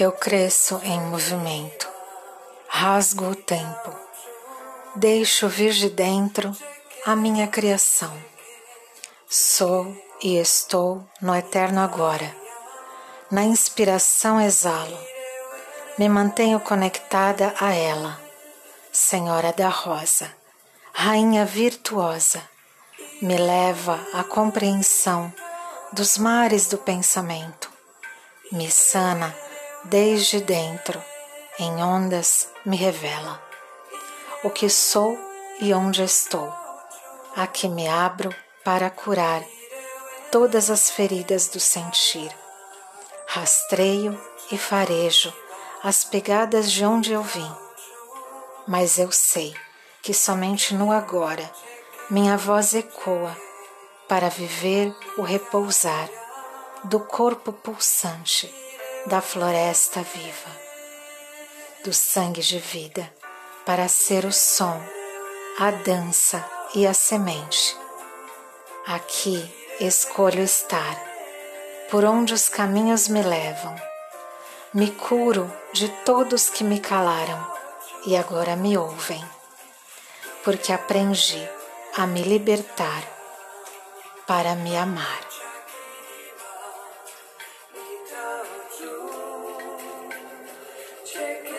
Eu cresço em movimento, rasgo o tempo, deixo vir de dentro a minha criação. Sou e estou no eterno agora. Na inspiração exalo, me mantenho conectada a ela, Senhora da Rosa, Rainha virtuosa, me leva à compreensão dos mares do pensamento, me sana desde dentro, em ondas me revela o que sou e onde estou. Aqui me abro para curar todas as feridas do sentir. Rastreio e farejo as pegadas de onde eu vim. Mas eu sei que somente no agora minha voz ecoa para viver o repousar do corpo pulsante da floresta viva, do sangue de vida, para ser o som, a dança e a semente. Aqui escolho estar, por onde os caminhos me levam. Me curo de todos que me calaram e agora me ouvem, porque aprendi a me libertar para me amar. Check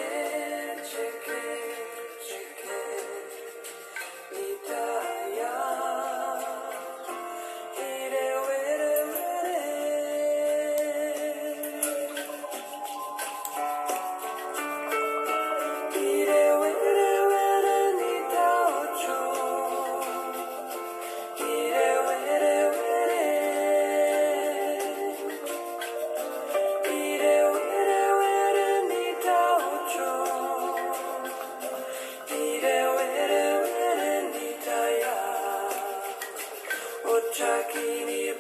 Jackie ini